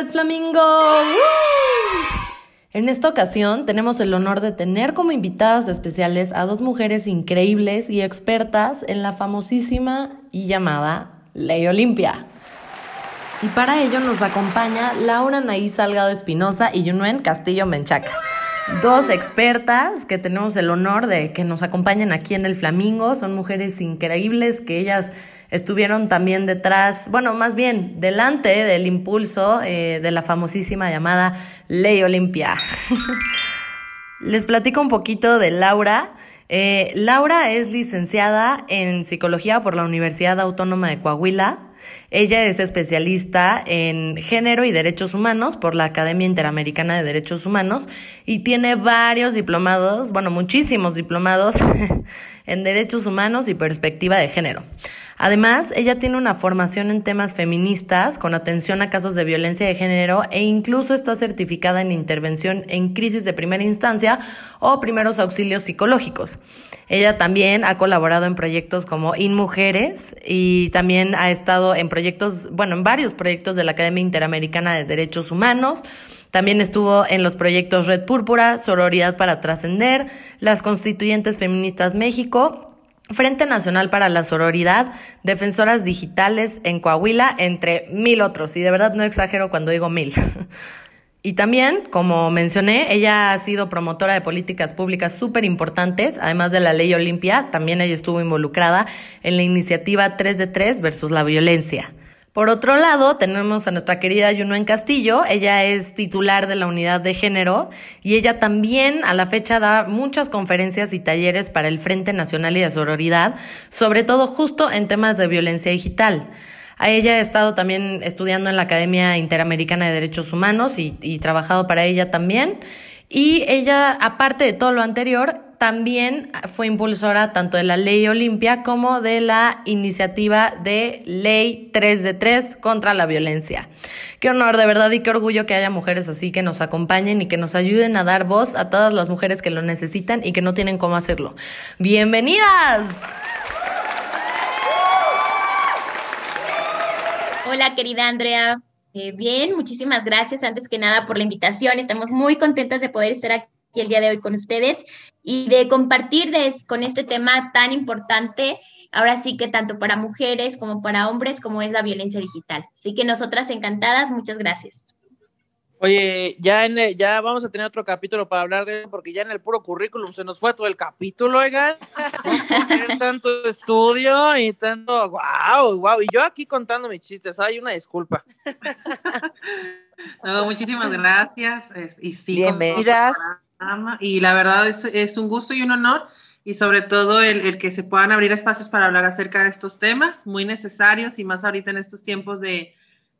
Red Flamingo. En esta ocasión tenemos el honor de tener como invitadas especiales a dos mujeres increíbles y expertas en la famosísima y llamada Ley Olimpia. Y para ello nos acompaña Laura Naí Salgado Espinosa y Yunuen Castillo Menchaca. Dos expertas que tenemos el honor de que nos acompañen aquí en el Flamingo. Son mujeres increíbles que ellas estuvieron también detrás, bueno, más bien delante del impulso eh, de la famosísima llamada Ley Olimpia. Les platico un poquito de Laura. Eh, Laura es licenciada en psicología por la Universidad Autónoma de Coahuila. Ella es especialista en género y derechos humanos por la Academia Interamericana de Derechos Humanos y tiene varios diplomados, bueno, muchísimos diplomados en derechos humanos y perspectiva de género. Además, ella tiene una formación en temas feministas con atención a casos de violencia de género e incluso está certificada en intervención en crisis de primera instancia o primeros auxilios psicológicos. Ella también ha colaborado en proyectos como InMujeres y también ha estado en proyectos, bueno, en varios proyectos de la Academia Interamericana de Derechos Humanos. También estuvo en los proyectos Red Púrpura, Sororidad para Trascender, las Constituyentes Feministas México Frente Nacional para la Sororidad, Defensoras Digitales en Coahuila, entre mil otros. Y de verdad no exagero cuando digo mil. Y también, como mencioné, ella ha sido promotora de políticas públicas súper importantes, además de la ley Olimpia, también ella estuvo involucrada en la iniciativa 3 de 3 versus la violencia. Por otro lado, tenemos a nuestra querida Yunuen Castillo. Ella es titular de la unidad de género y ella también a la fecha da muchas conferencias y talleres para el Frente Nacional y de Sororidad, sobre todo justo en temas de violencia digital. A ella ha estado también estudiando en la Academia Interamericana de Derechos Humanos y, y trabajado para ella también. Y ella, aparte de todo lo anterior, también fue impulsora tanto de la ley Olimpia como de la iniciativa de ley 3 de 3 contra la violencia. Qué honor, de verdad, y qué orgullo que haya mujeres así que nos acompañen y que nos ayuden a dar voz a todas las mujeres que lo necesitan y que no tienen cómo hacerlo. ¡Bienvenidas! Hola, querida Andrea. Eh, bien, muchísimas gracias antes que nada por la invitación. Estamos muy contentas de poder estar aquí el día de hoy con ustedes y de compartir con este tema tan importante, ahora sí que tanto para mujeres como para hombres, como es la violencia digital. Así que nosotras encantadas, muchas gracias. Oye, ya, en, ya vamos a tener otro capítulo para hablar de eso, porque ya en el puro currículum se nos fue todo el capítulo, oigan. tanto estudio y tanto, wow, wow. Y yo aquí contando mis chistes, hay una disculpa. muchísimas gracias. Y sí, Bienvenidas y la verdad es, es, un gusto y un honor y sobre todo el, el, que se puedan abrir espacios para hablar acerca de estos temas muy necesarios y más ahorita en estos tiempos de,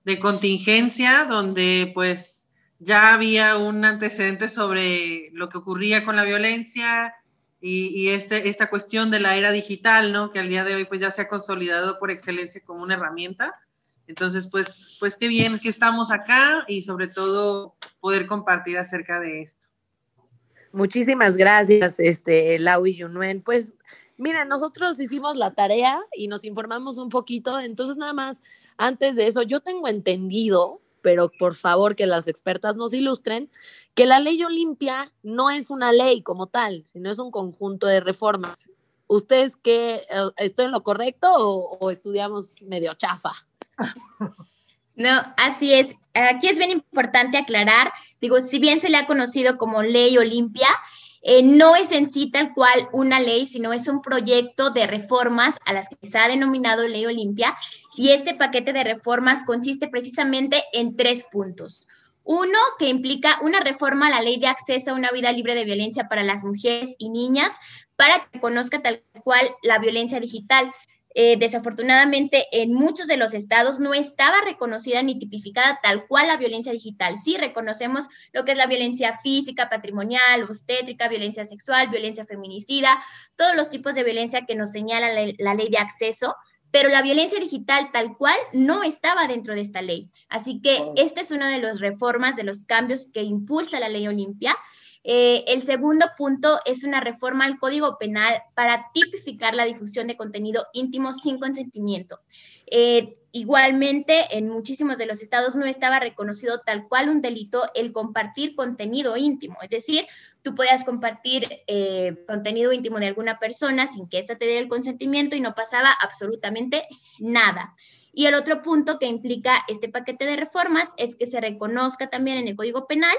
de contingencia donde pues ya había un antecedente sobre lo que ocurría con la violencia y, y, este, esta cuestión de la era digital, ¿no? Que al día de hoy pues ya se ha consolidado por excelencia como una herramienta. Entonces, pues, pues qué bien que estamos acá y sobre todo poder compartir acerca de esto. Muchísimas gracias, este, Lau y Yunuen. Pues, mira, nosotros hicimos la tarea y nos informamos un poquito, entonces nada más, antes de eso, yo tengo entendido, pero por favor que las expertas nos ilustren, que la ley Olimpia no es una ley como tal, sino es un conjunto de reformas. ¿Ustedes qué, eh, estoy en lo correcto o, o estudiamos medio chafa? No, así es. Aquí es bien importante aclarar, digo, si bien se le ha conocido como ley Olimpia, eh, no es en sí tal cual una ley, sino es un proyecto de reformas a las que se ha denominado ley Olimpia. Y este paquete de reformas consiste precisamente en tres puntos. Uno, que implica una reforma a la ley de acceso a una vida libre de violencia para las mujeres y niñas para que conozca tal cual la violencia digital. Eh, desafortunadamente en muchos de los estados no estaba reconocida ni tipificada tal cual la violencia digital. Sí reconocemos lo que es la violencia física, patrimonial, obstétrica, violencia sexual, violencia feminicida, todos los tipos de violencia que nos señala la, la ley de acceso, pero la violencia digital tal cual no estaba dentro de esta ley. Así que esta es una de las reformas, de los cambios que impulsa la ley Olimpia eh, el segundo punto es una reforma al Código Penal para tipificar la difusión de contenido íntimo sin consentimiento. Eh, Igualmente, en muchísimos de los estados no estaba reconocido tal cual un delito el compartir contenido íntimo, es decir, tú podías compartir eh, contenido íntimo de alguna persona sin que ésta te diera el consentimiento y no pasaba absolutamente nada. Y el otro punto que implica este paquete de reformas es que se reconozca también en el Código Penal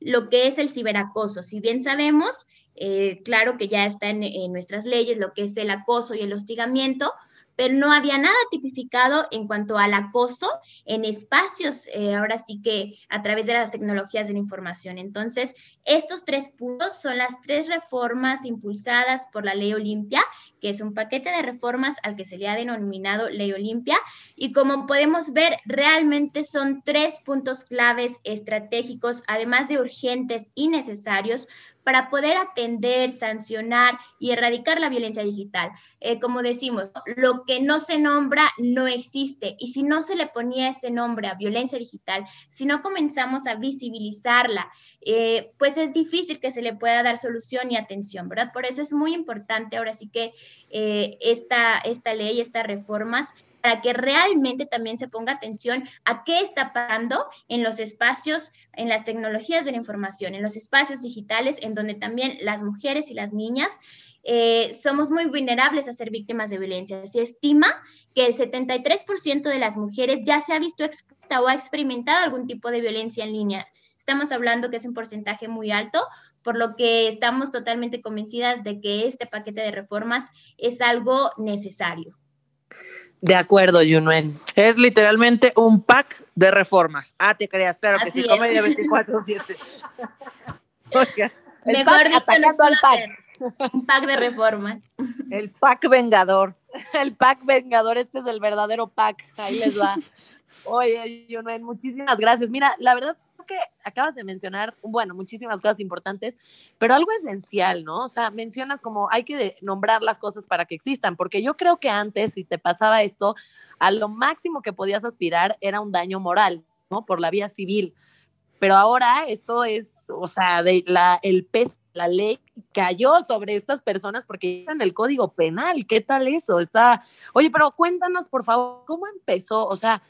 lo que es el ciberacoso. Si bien sabemos, eh, claro que ya está en, en nuestras leyes lo que es el acoso y el hostigamiento, pero no había nada tipificado en cuanto al acoso en espacios, eh, ahora sí que a través de las tecnologías de la información. Entonces, estos tres puntos son las tres reformas impulsadas por la Ley Olimpia, que es un paquete de reformas al que se le ha denominado Ley Olimpia. Y como podemos ver, realmente son tres puntos claves estratégicos, además de urgentes y necesarios para poder atender, sancionar y erradicar la violencia digital. Eh, como decimos, lo que no se nombra no existe y si no se le ponía ese nombre a violencia digital, si no comenzamos a visibilizarla, eh, pues es difícil que se le pueda dar solución y atención, ¿verdad? Por eso es muy importante ahora sí que eh, esta, esta ley, estas reformas para que realmente también se ponga atención a qué está pasando en los espacios, en las tecnologías de la información, en los espacios digitales, en donde también las mujeres y las niñas eh, somos muy vulnerables a ser víctimas de violencia. Se estima que el 73% de las mujeres ya se ha visto expuesta o ha experimentado algún tipo de violencia en línea. Estamos hablando que es un porcentaje muy alto, por lo que estamos totalmente convencidas de que este paquete de reformas es algo necesario. De acuerdo, Yunuen. Es literalmente un pack de reformas. Ah, te creas, claro que sí, comedia 24-7. el pack atacando al pack. Un pack de reformas. El pack vengador. El pack vengador, este es el verdadero pack. Ahí les va. Oye, Yunuen, muchísimas gracias. Mira, la verdad que acabas de mencionar, bueno, muchísimas cosas importantes, pero algo esencial, ¿no? O sea, mencionas como hay que nombrar las cosas para que existan, porque yo creo que antes, si te pasaba esto, a lo máximo que podías aspirar era un daño moral, ¿no? Por la vía civil. Pero ahora esto es, o sea, de la, el peso la ley cayó sobre estas personas porque en el código penal. ¿Qué tal eso? Está, oye, pero cuéntanos, por favor, ¿cómo empezó? O sea,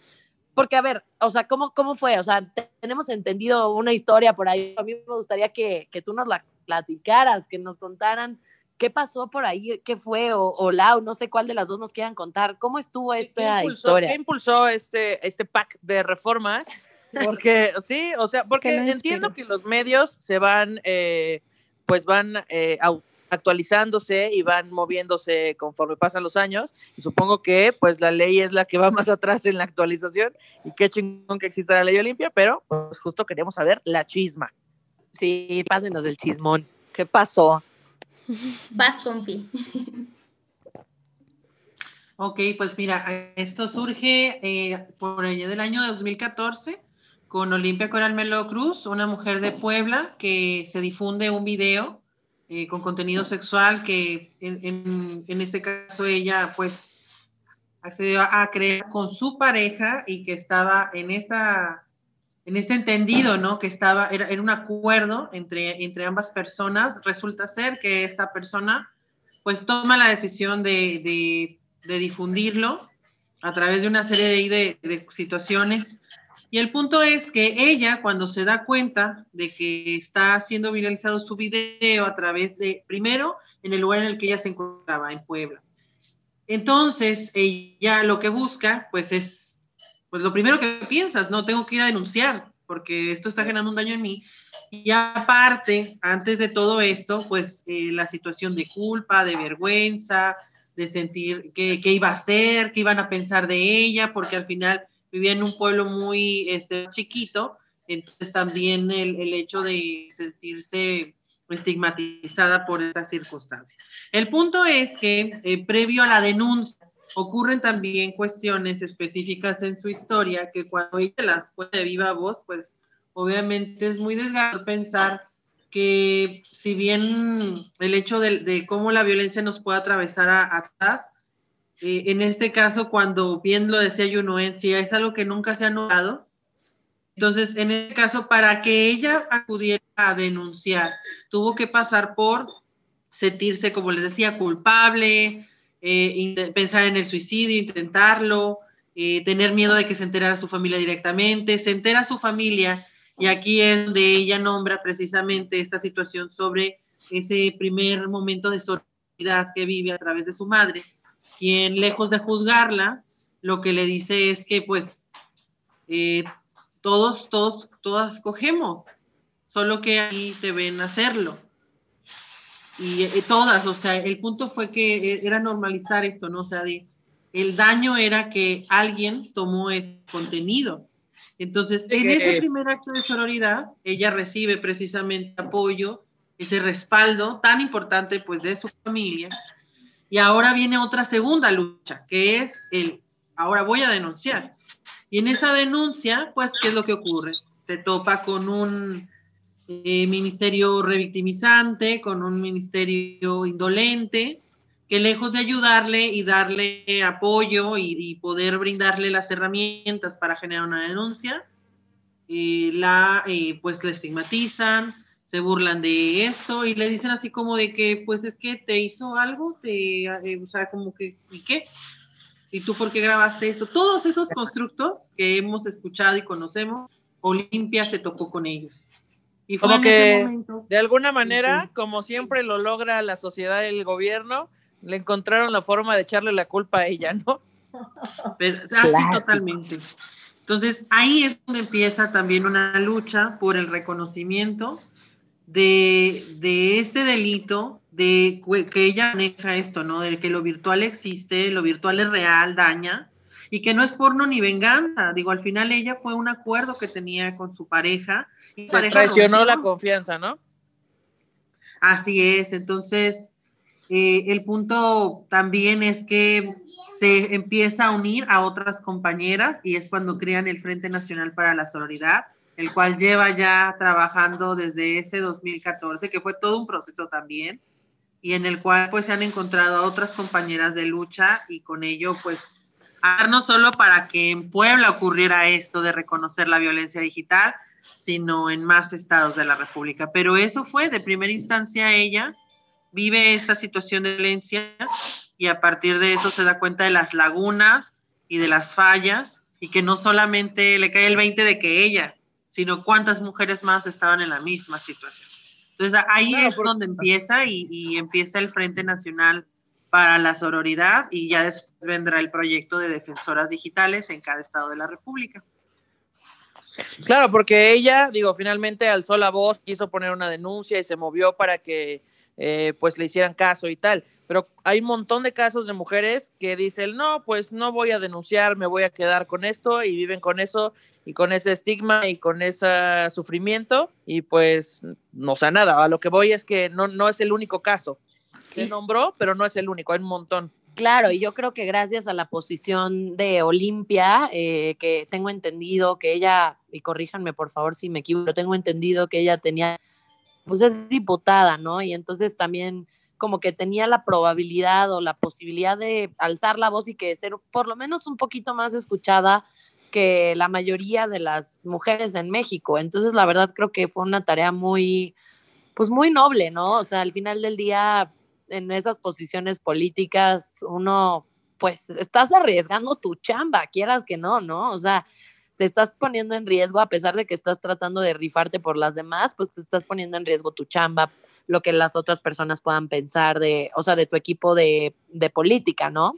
porque, a ver, o sea, ¿cómo, cómo fue? O sea, tenemos entendido una historia por ahí. A mí me gustaría que, que tú nos la platicaras, que nos contaran qué pasó por ahí, qué fue, o, o Lau, no sé cuál de las dos nos quieran contar. ¿Cómo estuvo esta historia? ¿Qué impulsó este, este pack de reformas? Porque, sí, o sea, porque entiendo que los medios se van, eh, pues van eh, actualizándose y van moviéndose conforme pasan los años y supongo que pues la ley es la que va más atrás en la actualización y qué chingón que exista la ley Olimpia, pero pues justo queríamos saber la chisma. Sí, pásenos el chismón. ¿Qué pasó? Vas, compi. Ok, pues mira, esto surge eh, por allá del año 2014 con Olimpia Coral Melo Cruz, una mujer de Puebla que se difunde un video eh, con contenido sexual que en, en, este caso ella pues accedió a crear con su pareja y que estaba en esta en este entendido, ¿no? Que estaba, era, era un acuerdo entre, entre ambas personas. Resulta ser que esta persona, pues, toma la decisión de, de, de difundirlo a través de una serie de, de, situaciones y el punto es que ella, cuando se da cuenta de que está siendo viralizado su video a través de, primero, en el lugar en el que ella se encontraba, en Puebla. Entonces, ella lo que busca, pues es, pues lo primero que piensas, no, tengo que ir a denunciar, porque esto está generando un daño en mí. Y aparte, antes de todo esto, pues eh, la situación de culpa, de vergüenza, de sentir que, que iba a ser, que iban a pensar de ella, porque al final vivía en un pueblo muy este, chiquito, entonces también el, el hecho de sentirse estigmatizada por esta circunstancia. El punto es que eh, previo a la denuncia ocurren también cuestiones específicas en su historia que cuando ella las puede de viva voz, pues obviamente es muy desgarrador pensar que si bien el hecho de, de, cómo la violencia nos puede atravesar a, atrás, eh, en este caso, cuando bien lo decía Yunuencia, es algo que nunca se ha notado. Entonces, en este caso, para que ella acudiera a denunciar, tuvo que pasar por sentirse, como les decía, culpable, eh, pensar en el suicidio, intentarlo, eh, tener miedo de que se enterara su familia directamente, se entera su familia y aquí es donde ella nombra precisamente esta situación sobre ese primer momento de solidaridad que vive a través de su madre, quien lejos de juzgarla, lo que le dice es que pues eh, todos, todos, todas cogemos, solo que ahí te ven hacerlo. Y eh, todas, o sea, el punto fue que eh, era normalizar esto, ¿no? O sea, el daño era que alguien tomó ese contenido. Entonces, en ese primer acto de sororidad, ella recibe precisamente apoyo, ese respaldo tan importante pues de su familia. Y ahora viene otra segunda lucha, que es el, ahora voy a denunciar. Y en esa denuncia, pues, ¿qué es lo que ocurre? Se topa con un eh, ministerio revictimizante, con un ministerio indolente, que lejos de ayudarle y darle apoyo y, poder brindarle las herramientas para generar una denuncia, eh, la, eh, pues le estigmatizan, se burlan de esto y le dicen así como de que, pues es que te hizo algo, te, o sea, como que, ¿y qué? ¿Y tú por qué grabaste esto? Todos esos constructos que hemos escuchado y conocemos, Olimpia se tocó con ellos. Y como que de alguna manera, como siempre lo logra la sociedad y el gobierno, le encontraron la forma de echarle la culpa a ella, ¿no? Pero, así totalmente. Entonces, ahí es donde empieza también una lucha por el reconocimiento de, de este delito, de que ella maneja esto, ¿no? De que lo virtual existe, lo virtual es real, daña, y que no es porno ni venganza. Digo, al final ella fue un acuerdo que tenía con su pareja se traicionó la confianza, ¿no? Así es, entonces eh, el punto también es que se empieza a unir a otras compañeras y es cuando crean el Frente Nacional para la Solidaridad, el cual lleva ya trabajando desde ese 2014, que fue todo un proceso también, y en el cual pues se han encontrado a otras compañeras de lucha y con ello pues no solo para que en Puebla ocurriera esto de reconocer la violencia digital, sino en más estados de la República. Pero eso fue, de primera instancia, ella vive esa situación de violencia y a partir de eso se da cuenta de las lagunas y de las fallas y que no solamente le cae el 20 de que ella, sino cuántas mujeres más estaban en la misma situación. Entonces ahí es donde empieza y, y, empieza el Frente Nacional para la Sororidad y ya después vendrá el proyecto de defensoras digitales en cada estado de la República. Claro, porque ella, digo, finalmente alzó la voz, quiso poner una denuncia y se movió para que eh, pues le hicieran caso y tal. Pero hay un montón de casos de mujeres que dicen, no, pues no voy a denunciar, me voy a quedar con esto y viven con eso y con ese estigma y con ese sufrimiento y pues no sé nada. A lo que voy es que no, no es el único caso. Se nombró, pero no es el único, hay un montón. Claro, y yo creo que gracias a la posición de Olimpia, eh, que tengo entendido que ella, y corríjanme por favor si me equivoco, tengo entendido que ella tenía, pues es diputada, ¿no? Y entonces también como que tenía la probabilidad o la posibilidad de alzar la voz y que ser por lo menos un poquito más escuchada que la mayoría de las mujeres en México. Entonces, la verdad creo que fue una tarea muy, pues muy noble, ¿no? O sea, al final del día en esas posiciones políticas, uno, pues, estás arriesgando tu chamba, quieras que no, ¿no? O sea, te estás poniendo en riesgo, a pesar de que estás tratando de rifarte por las demás, pues te estás poniendo en riesgo tu chamba, lo que las otras personas puedan pensar de, o sea, de tu equipo de, de política, ¿no?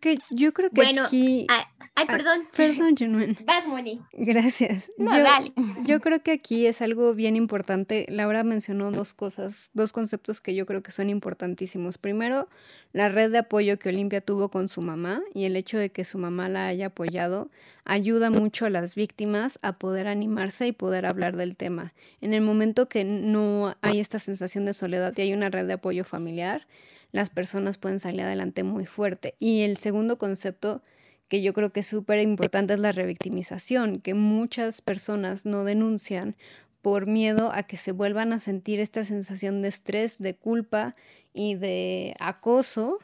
Que yo creo que bueno, aquí... Ay, ay, perdón. perdón, Junuen. Vas, Moni. Gracias. No, yo, dale. Yo creo que aquí es algo bien importante. Laura mencionó dos cosas, dos conceptos que yo creo que son importantísimos. Primero, la red de apoyo que Olimpia tuvo con su mamá y el hecho de que su mamá la haya apoyado ayuda mucho a las víctimas a poder animarse y poder hablar del tema. En el momento que no hay esta sensación de soledad y hay una red de apoyo familiar, las personas pueden salir adelante muy fuerte. Y el segundo concepto que yo creo que es súper importante es la revictimización, que muchas personas no denuncian por miedo a que se vuelvan a sentir esta sensación de estrés, de culpa y de acoso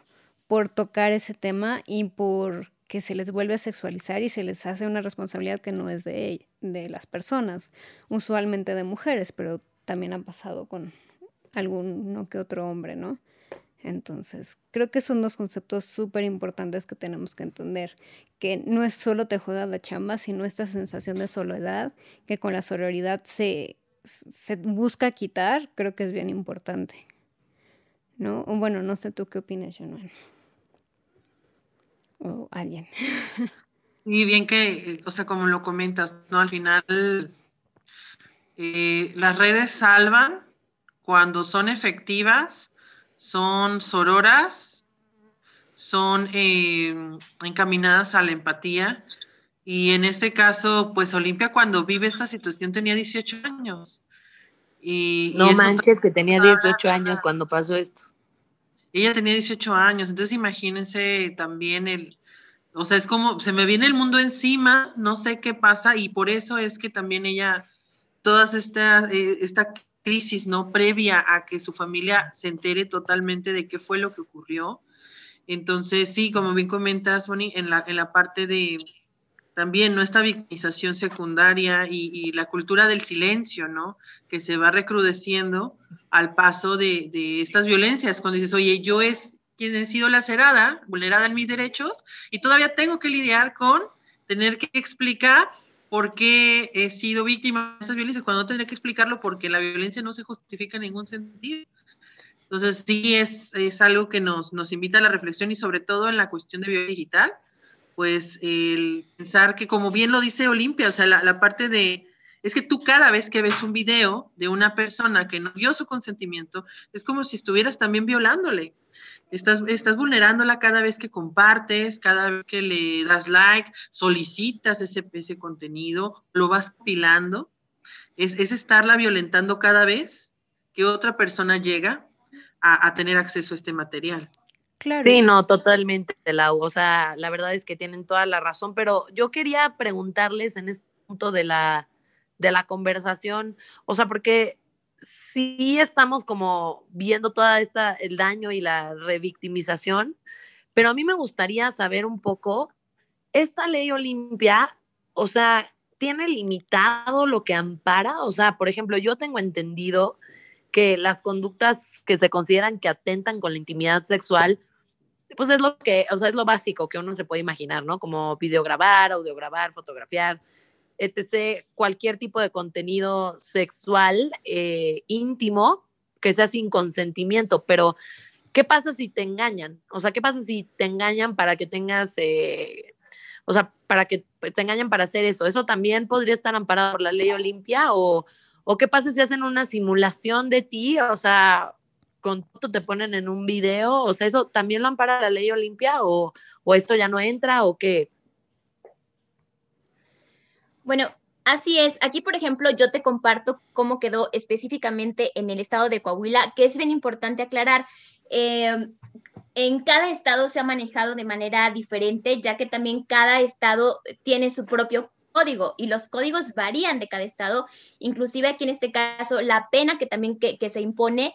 por tocar ese tema y por que se les vuelve a sexualizar y se les hace una responsabilidad que no es de, de las personas, usualmente de mujeres, pero también ha pasado con alguno que otro hombre, ¿no? Entonces, creo que son dos conceptos súper importantes que tenemos que entender, que no es solo te juega la chamba, sino esta sensación de soledad que con la sororidad se, busca quitar, creo que es bien importante. ¿No? bueno, no sé tú qué opinas, Jonan. O alguien. Y bien que, o sea, como lo comentas, ¿no? Al final, eh, las redes salvan cuando son efectivas son sororas, son eh, encaminadas a la empatía. Y en este caso, pues Olimpia cuando vive esta situación tenía 18 años. Y, no manches que tenía 18 años cuando pasó esto. Ella tenía 18 años, entonces imagínense también el, o sea, es como, se me viene el mundo encima, no sé qué pasa, y por eso es que también ella, todas esta, eh, esta crisis, ¿no? Previa a que su familia se entere totalmente de qué fue lo que ocurrió. Entonces, sí, como bien comentas, Bonnie, en la, en la parte de también nuestra victimización secundaria y, la cultura del silencio, ¿no? Que se va recrudeciendo al paso de, de estas violencias. Cuando dices, oye, yo es quien he sido lacerada, vulnerada en mis derechos, y todavía tengo que lidiar con tener que explicar por qué he sido víctima de estas violencias, cuando no tendría que explicarlo porque la violencia no se justifica en ningún sentido. Entonces, sí es, es algo que nos, nos invita a la reflexión y sobre todo en la cuestión de violencia digital, pues el pensar que como bien lo dice Olimpia, o sea, la, la parte de, es que tú cada vez que ves un video de una persona que no dio su consentimiento, es como si estuvieras también violándole. Estás, estás vulnerándola cada vez que compartes, cada vez que le das like, solicitas ese, ese contenido, lo vas pilando. Es, es estarla violentando cada vez que otra persona llega a, a tener acceso a este material. Claro. Sí, no, totalmente, Lau. O sea, la verdad es que tienen toda la razón, pero yo quería preguntarles en este punto de la, de la conversación, o sea, porque sí estamos como viendo toda esta, el daño y la revictimización, pero a mí me gustaría saber un poco, esta ley Olimpia, o sea, ¿tiene limitado lo que ampara? O sea, por ejemplo, yo tengo entendido que las conductas que se consideran que atentan con la intimidad sexual, pues es lo que, o sea, es lo básico que uno se puede imaginar, ¿no? Como videograbar, audiograbar, fotografiar, etc., cualquier tipo de contenido sexual eh, íntimo que sea sin consentimiento, pero ¿qué pasa si te engañan? O sea, ¿qué pasa si te engañan para que tengas, eh, o sea, para que te engañan para hacer eso? ¿Eso también podría estar amparado por la ley Olimpia? ¿O, o qué pasa si hacen una simulación de ti? O sea, con todo te ponen en un video, o sea, ¿eso también lo ampara la ley Olimpia? ¿O, o esto ya no entra? ¿O qué? Bueno, Así es. Aquí, por ejemplo, yo te comparto cómo quedó específicamente en el estado de Coahuila, que es bien importante aclarar. Eh, en cada estado se ha manejado de manera diferente, ya que también cada estado tiene su propio código y los códigos varían de cada estado. Inclusive aquí en este caso, la pena que también que, se impone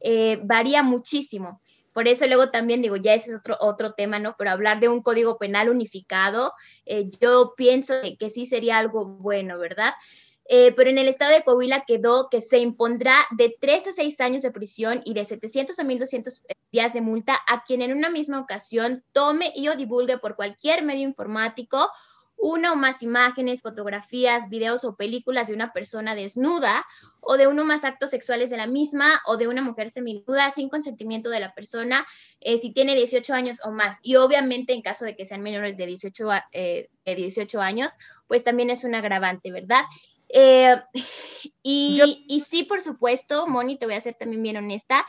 eh, varía muchísimo. Por eso luego también digo, ya ese es otro, otro tema, ¿no? Pero hablar de un código penal unificado, eh, yo pienso que, sí sería algo bueno, ¿verdad? Eh, pero en el estado de Coahuila quedó que se impondrá de 3 a 6 años de prisión y de 700 a 1.200 días de multa a quien en una misma ocasión tome y o divulgue por cualquier medio informático una o más imágenes, fotografías, videos o películas de una persona desnuda o de uno o más actos sexuales de la misma o de una mujer seminuda sin consentimiento de la persona eh, si tiene 18 años o más. Y obviamente en caso de que sean menores de 18, eh, de 18 años, pues también es un agravante, ¿verdad? Eh, y, y, sí, por supuesto, Moni, te voy a ser también bien honesta,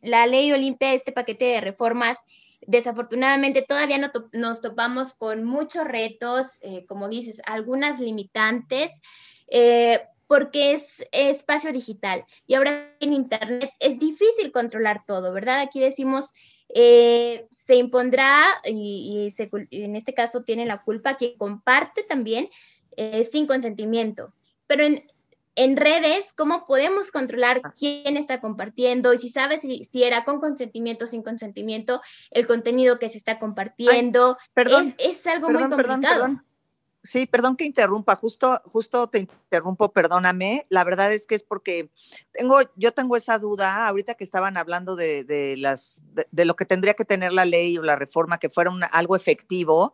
la ley Olimpia, este paquete de reformas, Desafortunadamente todavía no nos topamos con muchos retos, eh, como dices, algunas limitantes, eh, porque es, espacio digital y ahora en Internet es difícil controlar todo, ¿verdad? Aquí decimos, eh, se impondrá y, en este caso tiene la culpa quien comparte también sin consentimiento. Pero en, en redes, ¿cómo podemos controlar ah. quién está compartiendo y si sabes si, era con consentimiento o sin consentimiento el contenido que se está compartiendo? perdón, es, algo muy complicado. Sí, perdón que interrumpa, justo, justo te interrumpo, perdóname. La verdad es que es porque tengo, yo tengo esa duda, ahorita que estaban hablando de, las, de, lo que tendría que tener la ley o la reforma, que fuera algo efectivo.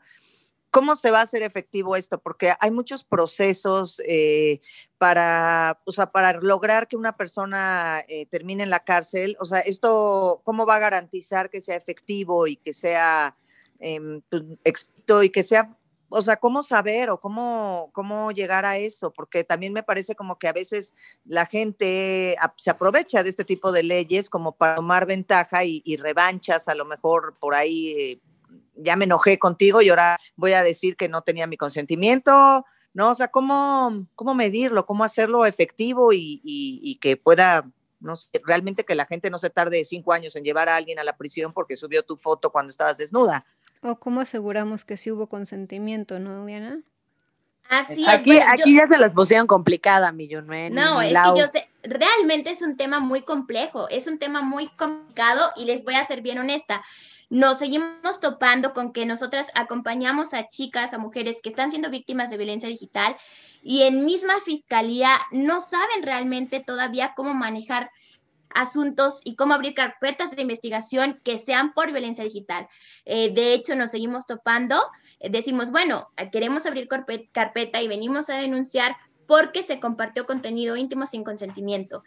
¿Cómo se va a hacer efectivo esto? Porque hay muchos procesos eh, para, o sea, para lograr que una persona eh, termine en la cárcel. O sea, esto, ¿cómo va a garantizar que sea efectivo y que sea eh, y que sea o sea, cómo saber o cómo, cómo llegar a eso, porque también me parece como que a veces la gente se aprovecha de este tipo de leyes como para tomar ventaja y, revanchas, a lo mejor por ahí eh, ya me enojé contigo y ahora voy a decir que no tenía mi consentimiento, ¿no? O sea, ¿cómo, cómo medirlo, cómo hacerlo efectivo y, y que pueda no sé, realmente que la gente no se tarde cinco años en llevar a alguien a la prisión porque subió tu foto cuando estabas desnuda. ¿O cómo aseguramos que sí hubo consentimiento, no, Diana? Así es. Aquí, aquí ya se las pusieron complicada, mi No, es que yo sé, realmente es un tema muy complejo, es un tema muy complicado y les voy a ser bien honesta. Nos seguimos topando con que nosotras acompañamos a chicas, a mujeres que están siendo víctimas de violencia digital y en misma fiscalía no saben realmente todavía cómo manejar asuntos y cómo abrir carpetas de investigación que sean por violencia digital. Eh, de hecho, nos seguimos topando, eh, decimos, bueno, queremos abrir carpeta y venimos a denunciar porque se compartió contenido íntimo sin consentimiento.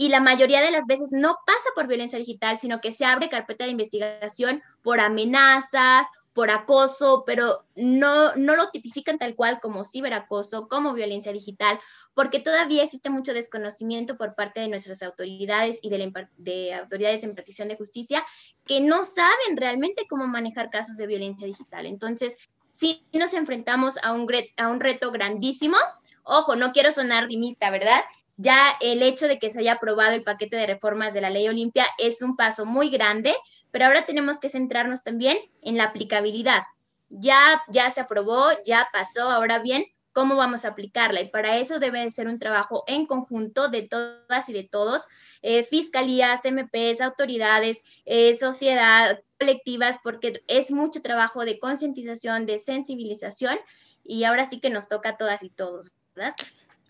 Y la mayoría de las veces no pasa por violencia digital, sino que se abre carpeta de investigación por amenazas por acoso, pero no, no lo tipifican tal cual como ciberacoso, como violencia digital, porque todavía existe mucho desconocimiento por parte de nuestras autoridades y de, de autoridades en partición de justicia que no saben realmente cómo manejar casos de violencia digital. Entonces, sí nos enfrentamos a un, a un reto grandísimo. Ojo, no quiero sonar optimista, ¿verdad? Ya el hecho de que se haya aprobado el paquete de reformas de la ley Olimpia es un paso muy grande, pero ahora tenemos que centrarnos también en la aplicabilidad. Ya, ya se aprobó, ya pasó, ahora bien, ¿cómo vamos a aplicarla? Y para eso debe de ser un trabajo en conjunto de todas y de todos, eh, fiscalías, MPs, autoridades, eh, sociedad, colectivas, porque es mucho trabajo de concientización, de sensibilización, y ahora sí que nos toca a todas y todos, ¿verdad?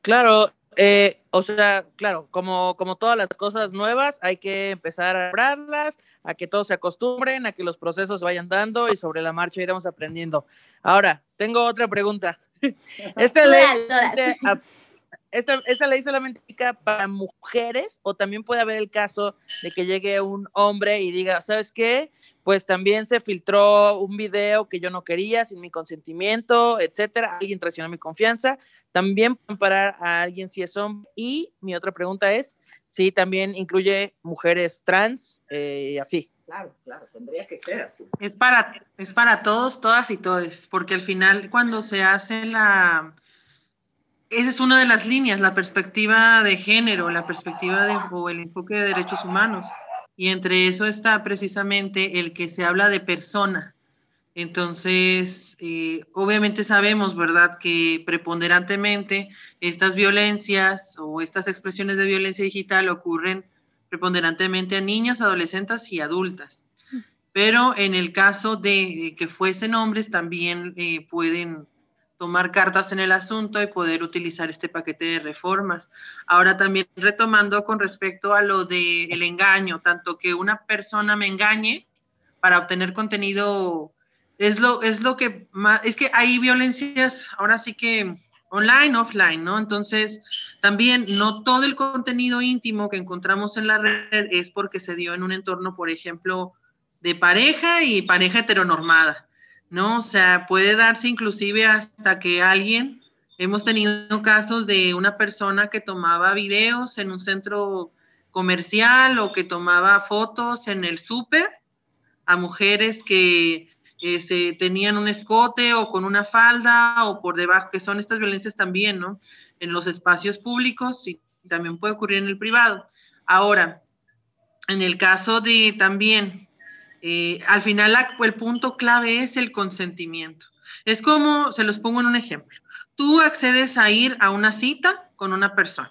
Claro, eh, o sea, claro, como, como todas las cosas nuevas, hay que empezar a hablarlas, a que todos se acostumbren, a que los procesos vayan dando y sobre la marcha iremos aprendiendo. Ahora, tengo otra pregunta. Esta ley, esta, esta ley solamente aplica para mujeres o también puede haber el caso de que llegue un hombre y diga, ¿sabes qué? Pues también se filtró un video que yo no quería sin mi consentimiento, etcétera. Alguien traicionó mi confianza. También pueden parar a alguien si es hombre. Y mi otra pregunta es si también incluye mujeres trans, eh, así. Claro, claro, tendría que ser así. Es para, es para todos, todas y todes, porque al final cuando se hace la, esa es una de las líneas, la perspectiva de género, la perspectiva de, o el enfoque de derechos humanos. Y entre eso está precisamente el que se habla de persona. Entonces, eh, obviamente sabemos, ¿verdad?, que preponderantemente estas violencias o estas expresiones de violencia digital ocurren preponderantemente a niñas, adolescentes y adultas. Pero en el caso de que fuesen hombres, también eh, pueden tomar cartas en el asunto y poder utilizar este paquete de reformas. Ahora también retomando con respecto a lo del el engaño, tanto que una persona me engañe para obtener contenido, es lo, es lo que más, es que hay violencias ahora sí que online, offline, ¿no? Entonces, también no todo el contenido íntimo que encontramos en la red es porque se dio en un entorno, por ejemplo, de pareja y pareja heteronormada ¿no? O sea, puede darse inclusive hasta que alguien, hemos tenido casos de una persona que tomaba videos en un centro comercial o que tomaba fotos en el súper a mujeres que eh, se tenían un escote o con una falda o por debajo, que son estas violencias también, ¿no? En los espacios públicos y también puede ocurrir en el privado. Ahora, en el caso de también eh, al final el punto clave es el consentimiento. Es como, se los pongo en un ejemplo. Tú accedes a ir a una cita con una persona.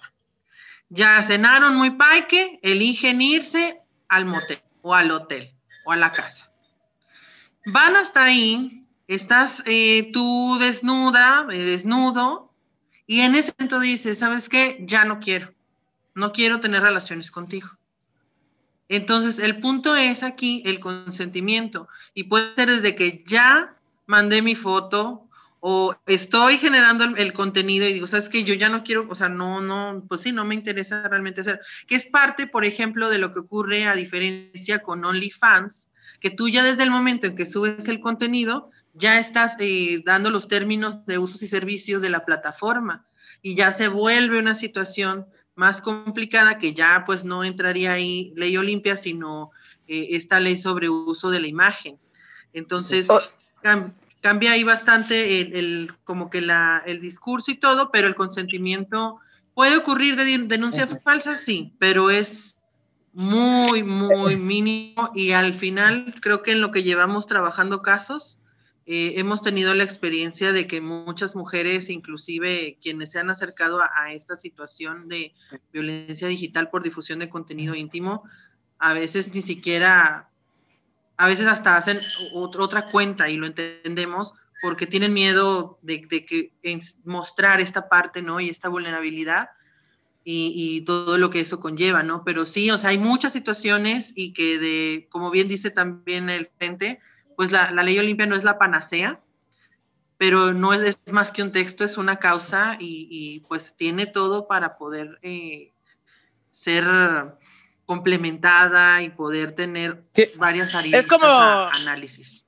Ya cenaron muy paique, eligen irse al motel o al hotel o a la casa. Van hasta ahí, estás eh, tú desnuda, eh, desnudo, y en ese momento dices, ¿sabes qué? Ya no quiero, no quiero tener relaciones contigo. Entonces, el punto es aquí el consentimiento, y puede ser desde que ya mandé mi foto o estoy generando el, contenido y digo, sabes que yo ya no quiero, o sea, no, no, pues sí, no me interesa realmente hacer, que es parte, por ejemplo, de lo que ocurre a diferencia con OnlyFans, que tú ya desde el momento en que subes el contenido, ya estás eh, dando los términos de usos y servicios de la plataforma. Y ya se vuelve una situación más complicada que ya pues no entraría ahí ley Olimpia, sino eh, esta ley sobre uso de la imagen. Entonces, cambia ahí bastante el, como que la, el discurso y todo, pero el consentimiento puede ocurrir de denuncias falsas, sí, pero es muy, muy mínimo y al final creo que en lo que llevamos trabajando casos, eh, hemos tenido la experiencia de que muchas mujeres, inclusive quienes se han acercado a, esta situación de violencia digital por difusión de contenido íntimo, a veces ni siquiera a veces hasta hacen otra cuenta y lo entendemos porque tienen miedo de, que mostrar esta parte, ¿no? Y esta vulnerabilidad y, todo lo que eso conlleva, ¿no? Pero sí, o sea, hay muchas situaciones y que de, como bien dice también el frente, pues la, ley Olimpia no es la panacea, pero no es, más que un texto, es una causa y, pues tiene todo para poder eh, ser complementada y poder tener varias áreas como, análisis.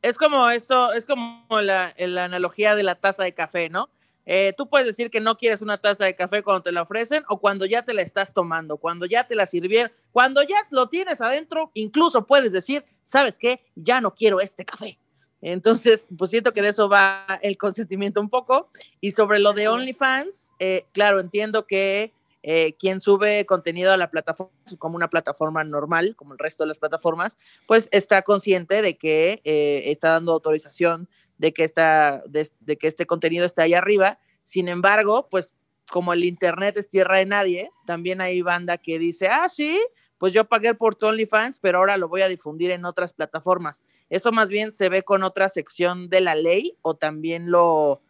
Es como esto, es como la, analogía de la taza de café, ¿no? Eh, tú puedes decir que no quieres una taza de café cuando te la ofrecen o cuando ya te la estás tomando, cuando ya te la sirvieron, cuando ya lo tienes adentro, incluso puedes decir, ¿sabes qué? Ya no quiero este café. Entonces, pues siento que de eso va el consentimiento un poco. Y sobre lo de OnlyFans, eh, claro, entiendo que eh, quien sube contenido a la plataforma como una plataforma normal, como el resto de las plataformas, pues está consciente de que eh, está dando autorización de que, esta, de, que este contenido está ahí arriba. Sin embargo, pues como el Internet es tierra de nadie, también hay banda que dice, ah, sí, pues yo pagué por tu OnlyFans, pero ahora lo voy a difundir en otras plataformas. Eso más bien se ve con otra sección de la ley o también lo,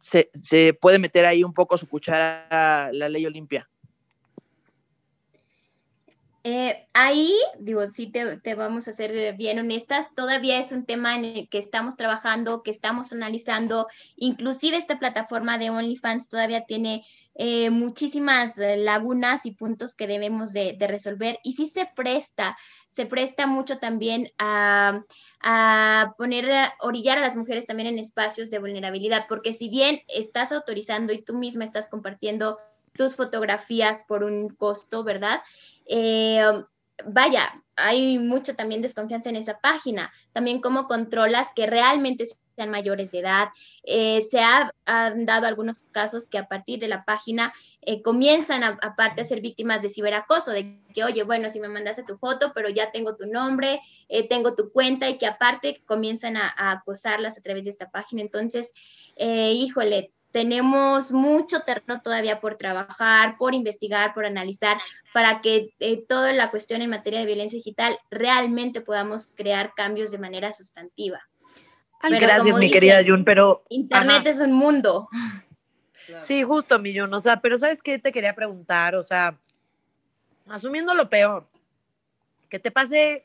se, puede meter ahí un poco su cuchara la ley Olimpia. Eh, ahí, digo, sí te, vamos a ser bien honestas, todavía es un tema en el que estamos trabajando, que estamos analizando, inclusive esta plataforma de OnlyFans todavía tiene eh, muchísimas eh, lagunas y puntos que debemos de, resolver y sí se presta, se presta mucho también a, poner, a orillar a las mujeres también en espacios de vulnerabilidad, porque si bien estás autorizando y tú misma estás compartiendo tus fotografías por un costo, ¿verdad? Eh, vaya, hay mucha también desconfianza en esa página. También cómo controlas que realmente sean mayores de edad. Eh, se ha, han dado algunos casos que a partir de la página eh, comienzan aparte a ser víctimas de ciberacoso, de que, oye, bueno, si me mandaste tu foto, pero ya tengo tu nombre, tengo tu cuenta y que aparte comienzan a, a, acosarlas a través de esta página. Entonces, híjole, tenemos mucho terreno todavía por trabajar, por investigar, por analizar, para que eh, toda la cuestión en materia de violencia digital realmente podamos crear cambios de manera sustantiva. Gracias, mi querida Jun, pero... Internet es un mundo. Sí, justo, mi Jun. O sea, pero ¿sabes qué te quería preguntar? O sea, asumiendo lo peor, que te pase,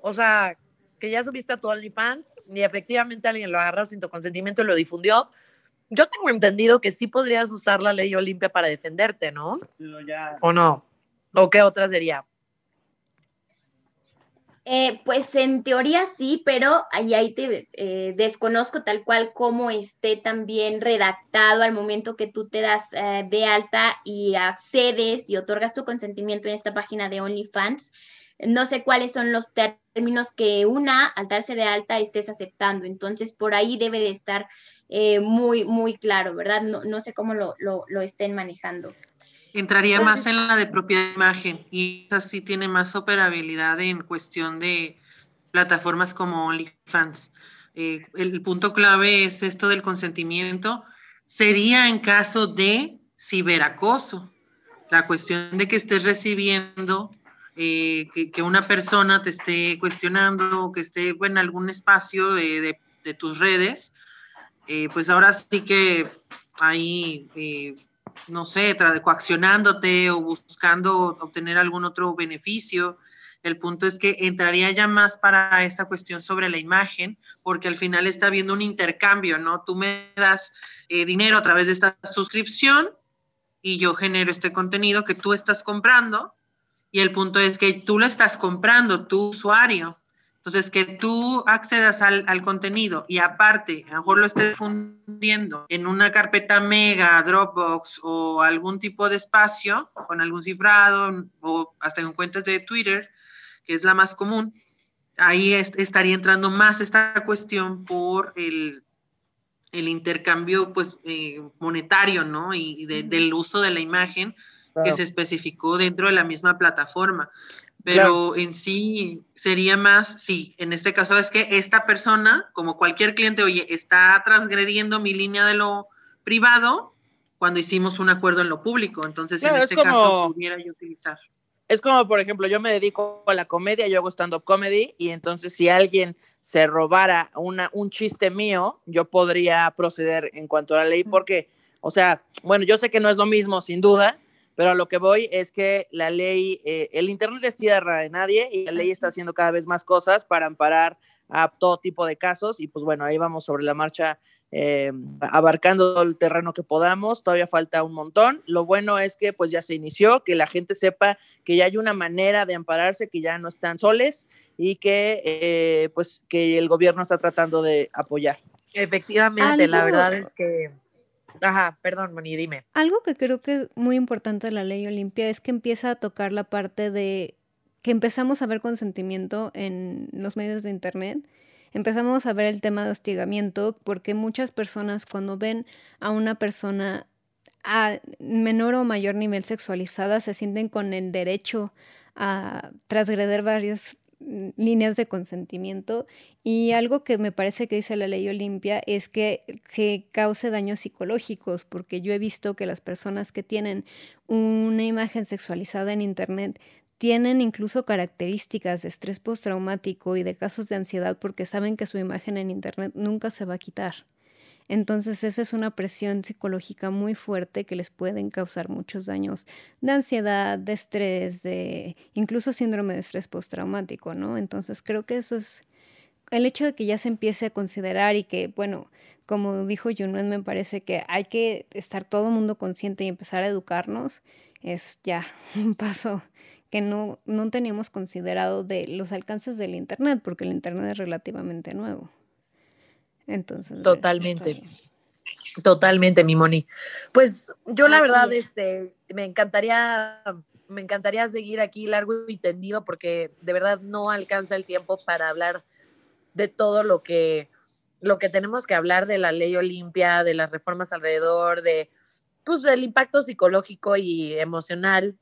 o sea, que ya subiste a tu OnlyFans y efectivamente alguien lo agarró sin tu consentimiento y lo difundió, yo tengo entendido que sí podrías usar la ley Olimpia para defenderte, ¿no? ¿O no? ¿O qué otra sería? Eh, pues en teoría sí, pero ahí, ahí te eh, desconozco tal cual cómo esté también redactado al momento que tú te das eh, de alta y accedes y otorgas tu consentimiento en esta página de OnlyFans. No sé cuáles son los términos que una, al darse de alta, estés aceptando. Entonces, por ahí debe de estar eh, muy, muy claro, ¿verdad? No, no sé cómo lo, lo, lo, estén manejando. Entraría más en la de propia imagen y así tiene más operabilidad en cuestión de plataformas como OnlyFans. Eh, el punto clave es esto del consentimiento. Sería en caso de ciberacoso, la cuestión de que estés recibiendo eh, que, que, una persona te esté cuestionando o que esté en algún espacio de, de de tus redes, eh, pues ahora sí que ahí, eh, no sé, coaccionándote o buscando obtener algún otro beneficio. El punto es que entraría ya más para esta cuestión sobre la imagen, porque al final está habiendo un intercambio, ¿no? Tú me das eh, dinero a través de esta suscripción y yo genero este contenido que tú estás comprando y el punto es que tú lo estás comprando, tu usuario. Entonces, que tú accedas al, contenido y aparte, a lo mejor lo estés fundiendo en una carpeta mega, Dropbox o algún tipo de espacio con algún cifrado o hasta en cuentas de Twitter, que es la más común, ahí estaría entrando más esta cuestión por el, el intercambio pues, eh, monetario, ¿no? Y, del uso de la imagen que se especificó dentro de la misma plataforma. Pero en sí sería más, sí, en este caso es que esta persona, como cualquier cliente, oye, está transgrediendo mi línea de lo privado cuando hicimos un acuerdo en lo público. Entonces, en este caso, pudiera yo utilizar. Es como, por ejemplo, yo me dedico a la comedia, yo hago stand-up comedy, y entonces si alguien se robara una, un chiste mío, yo podría proceder en cuanto a la ley, porque, o sea, bueno, yo sé que no es lo mismo, sin duda, pero a lo que voy es que la ley, eh, el Internet es tierra de nadie y la ley está haciendo cada vez más cosas para amparar a todo tipo de casos y pues bueno, ahí vamos sobre la marcha eh, abarcando el terreno que podamos, todavía falta un montón. Lo bueno es que pues ya se inició, que la gente sepa que ya hay una manera de ampararse, que ya no están soles y que eh, pues que el gobierno está tratando de apoyar. Efectivamente, la verdad es que Ajá, perdón, Moni, dime. Algo que creo que es muy importante de la ley Olimpia es que empieza a tocar la parte de que empezamos a ver consentimiento en los medios de Internet. Empezamos a ver el tema de hostigamiento porque muchas personas cuando ven a una persona a menor o mayor nivel sexualizada se sienten con el derecho a transgreder varios líneas de consentimiento y algo que me parece que dice la ley Olimpia es que se cause daños psicológicos, porque yo he visto que las personas que tienen una imagen sexualizada en Internet tienen incluso características de estrés postraumático y de casos de ansiedad porque saben que su imagen en Internet nunca se va a quitar. Entonces eso es una presión psicológica muy fuerte que les pueden causar muchos daños de ansiedad, de estrés, de incluso síndrome de estrés postraumático, ¿no? Entonces creo que eso es el hecho de que ya se empiece a considerar y que, bueno, como dijo Junuen, me parece que hay que estar todo el mundo consciente y empezar a educarnos, es ya un paso que no, no teníamos considerado de los alcances del Internet, porque el Internet es relativamente nuevo. Entonces. Totalmente. Totalmente, mi Moni. Pues yo la verdad, este, me encantaría, me encantaría seguir aquí largo y tendido porque de verdad no alcanza el tiempo para hablar de todo lo que, lo que tenemos que hablar de la ley Olimpia, de las reformas alrededor, de pues el impacto psicológico y emocional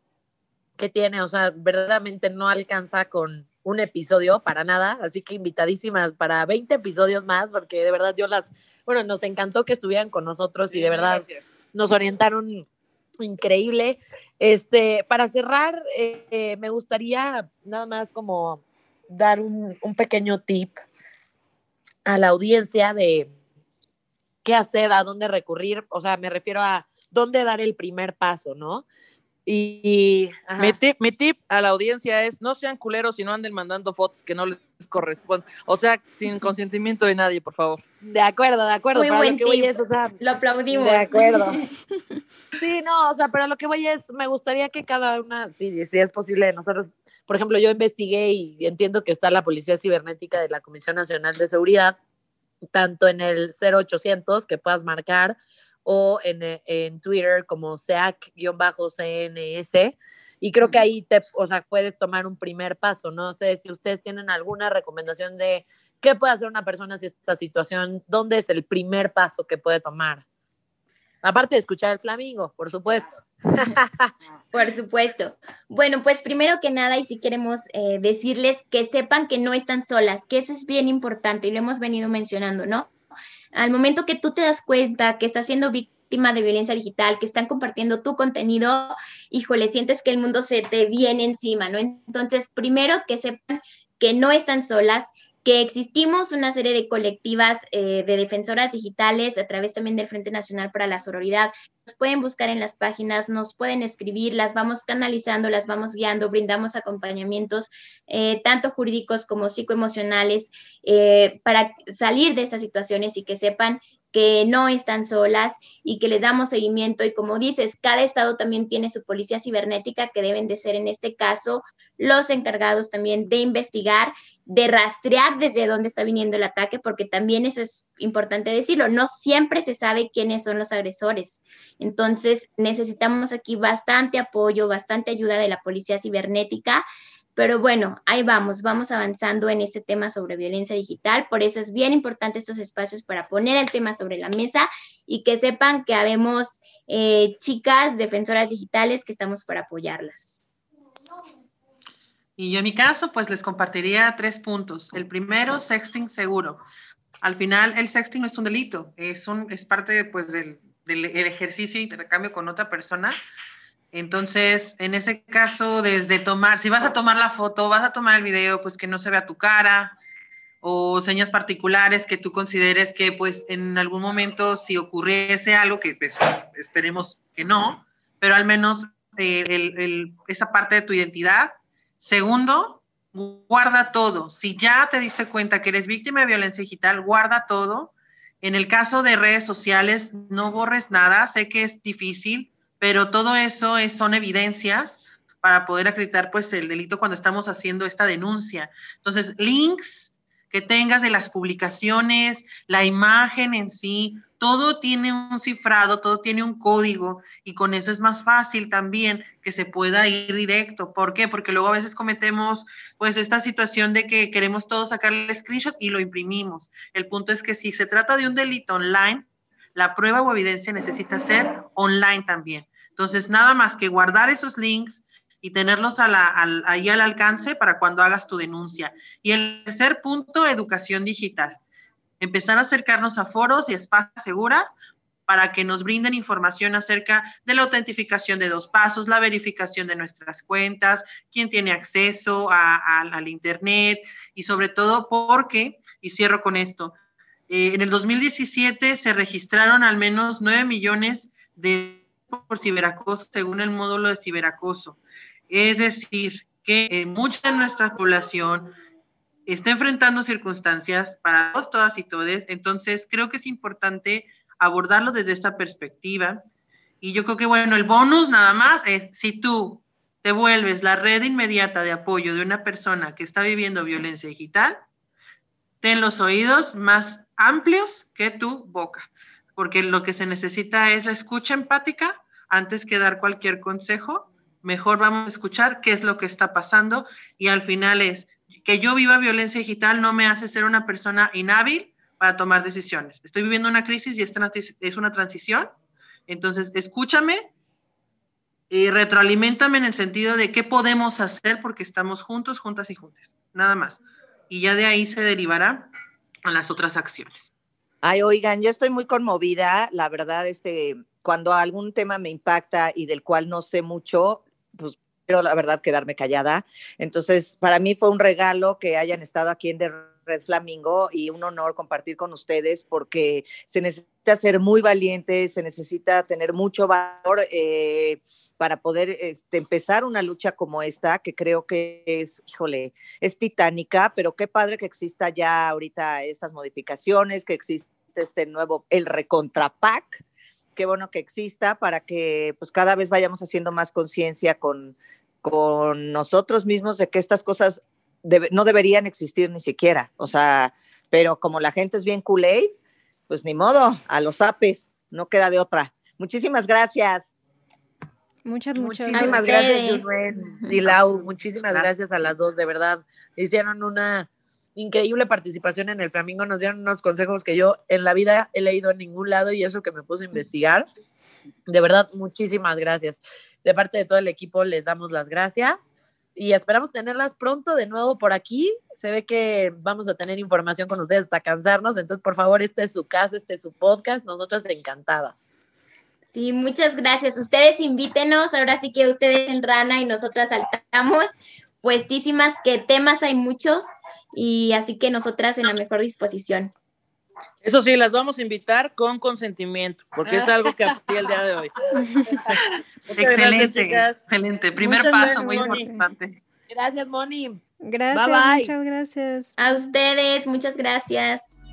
que tiene. O sea, verdaderamente no alcanza con, un episodio para nada, así que invitadísimas para 20 episodios más, porque de verdad yo las, bueno, nos encantó que estuvieran con nosotros y de verdad nos orientaron increíble. Este, para cerrar, eh, me gustaría nada más como dar un, un pequeño tip a la audiencia de qué hacer, a dónde recurrir, o sea, me refiero a dónde dar el primer paso, ¿no? Y mi tip, mi tip a la audiencia es no sean culeros y no anden mandando fotos que no les corresponden. O sea, sin consentimiento de nadie, por favor. De acuerdo, de acuerdo. Muy buen lo que voy es, o sea, lo aplaudimos. De acuerdo. Sí, no, o sea, pero lo que voy es, me gustaría que cada una, sí, si es posible, nosotros, por ejemplo, yo investigué y entiendo que está la Policía Cibernética de la Comisión Nacional de Seguridad, tanto en el 0800 que puedas marcar, o en, eh, en Twitter como SEAC-CNS. Y creo que ahí te, o sea, puedes tomar un primer paso. No sé si ustedes tienen alguna recomendación de qué puede hacer una persona si esta situación, dónde es el primer paso que puede tomar. Aparte de escuchar el flamingo, por supuesto. por supuesto. Bueno, pues primero que nada, y si queremos eh, decirles que sepan que no están solas, que eso es bien importante y lo hemos venido mencionando, ¿no? Al momento que tú te das cuenta que estás siendo víctima de violencia digital, que están compartiendo tu contenido, híjole, sientes que el mundo se te viene encima, ¿no? Entonces, primero que sepan que no están solas, que existimos una serie de colectivas eh, de defensoras digitales a través también del Frente Nacional para la Sororidad. Nos pueden buscar en las páginas, nos pueden escribir, las vamos canalizando, las vamos guiando, brindamos acompañamientos eh, tanto jurídicos como psicoemocionales eh, para salir de estas situaciones y que sepan que no están solas y que les damos seguimiento. Y como dices, cada estado también tiene su policía cibernética que deben de ser en este caso los encargados también de investigar, de rastrear desde dónde está viniendo el ataque, porque también eso es importante decirlo, no siempre se sabe quiénes son los agresores. Entonces necesitamos aquí bastante apoyo, bastante ayuda de la policía cibernética pero bueno, ahí vamos, vamos avanzando en este tema sobre violencia digital. Por eso es bien importante estos espacios para poner el tema sobre la mesa y que sepan que habemos eh, chicas defensoras digitales que estamos para apoyarlas. Y yo en mi caso, pues les compartiría tres puntos. El primero, sexting seguro. Al final, el sexting no es un delito, es, un, es parte pues, del, del ejercicio de intercambio con otra persona entonces, en ese caso, desde tomar, si vas a tomar la foto, vas a tomar el video, pues que no se vea tu cara o señas particulares que tú consideres que, pues, en algún momento, si ocurriese algo, que pues, esperemos que no, pero al menos eh, esa parte de tu identidad. Segundo, guarda todo. Si ya te diste cuenta que eres víctima de violencia digital, guarda todo. En el caso de redes sociales, no borres nada. Sé que es difícil, pero todo eso es, son evidencias para poder acreditar pues el delito cuando estamos haciendo esta denuncia. Entonces, links que tengas de las publicaciones, la imagen en sí, todo tiene un cifrado, todo tiene un código y con eso es más fácil también que se pueda ir directo. ¿Por qué? Porque luego a veces cometemos pues esta situación de que queremos todo sacar el screenshot y lo imprimimos. El punto es que si se trata de un delito online, la prueba o evidencia necesita ser online también. Entonces, nada más que guardar esos links y tenerlos ahí al alcance para cuando hagas tu denuncia. Y el tercer punto, educación digital. Empezar a acercarnos a foros y espacios seguras para que nos brinden información acerca de la autentificación de dos pasos, la verificación de nuestras cuentas, quién tiene acceso al Internet y sobre todo porque, y cierro con esto, eh, en el 2017 se registraron al menos 9 millones de por ciberacoso según el módulo de ciberacoso. Es decir, que eh, mucha de nuestra población está enfrentando circunstancias para todos, todas y todes, entonces creo que es importante abordarlo desde esta perspectiva. Y yo creo que, bueno, el bonus nada más es, si tú te vuelves la red inmediata de apoyo de una persona que está viviendo violencia digital, ten los oídos más amplios que tu boca, porque lo que se necesita es la escucha empática antes que dar cualquier consejo, mejor vamos a escuchar qué es lo que está pasando y al final es que yo viva violencia digital no me hace ser una persona inhábil para tomar decisiones. Estoy viviendo una crisis y esta es una transición. Entonces, escúchame y retroalimentame en el sentido de qué podemos hacer porque estamos juntos, juntas y juntas. Nada más. Y ya de ahí se derivará a las otras acciones. Ay, oigan, yo estoy muy conmovida, la verdad, este, cuando algún tema me impacta y del cual no sé mucho, pues quiero la verdad quedarme callada. Entonces, para mí fue un regalo que hayan estado aquí en The Red Flamingo y un honor compartir con ustedes porque se necesita ser muy valiente, se necesita tener mucho valor. Eh, para poder este, empezar una lucha como esta, que creo que es, híjole, es titánica, pero qué padre que exista ya ahorita estas modificaciones, que existe este nuevo, el Recontrapac, qué bueno que exista para que pues cada vez vayamos haciendo más conciencia con, con nosotros mismos de que estas cosas no deberían existir ni siquiera. O sea, pero como la gente es bien kool pues ni modo, a los apes, no queda de otra. Muchísimas gracias. Muchas, muchas Muchísimas gracias, Yuen y Lau. Muchísimas gracias a las dos, de verdad. Hicieron una increíble participación en el Flamingo, nos dieron unos consejos que yo en la vida he leído en ningún lado y eso que me puse a investigar. De verdad, muchísimas gracias. De parte de todo el equipo les damos las gracias y esperamos tenerlas pronto de nuevo por aquí. Se ve que vamos a tener información con ustedes hasta cansarnos, entonces por favor, este es su casa, este es su podcast, nosotras encantadas. Sí, muchas gracias. Ustedes invítenos, ahora sí que ustedes en rana y nosotras saltamos, puestísimas que temas hay muchos y así que nosotras en la mejor disposición. Eso sí, las vamos a invitar con consentimiento, porque es algo que aprendí el día de hoy. excelente, excelente. Primer paso, muy importante. Gracias, Moni. Gracias, muchas gracias. A ustedes, muchas gracias.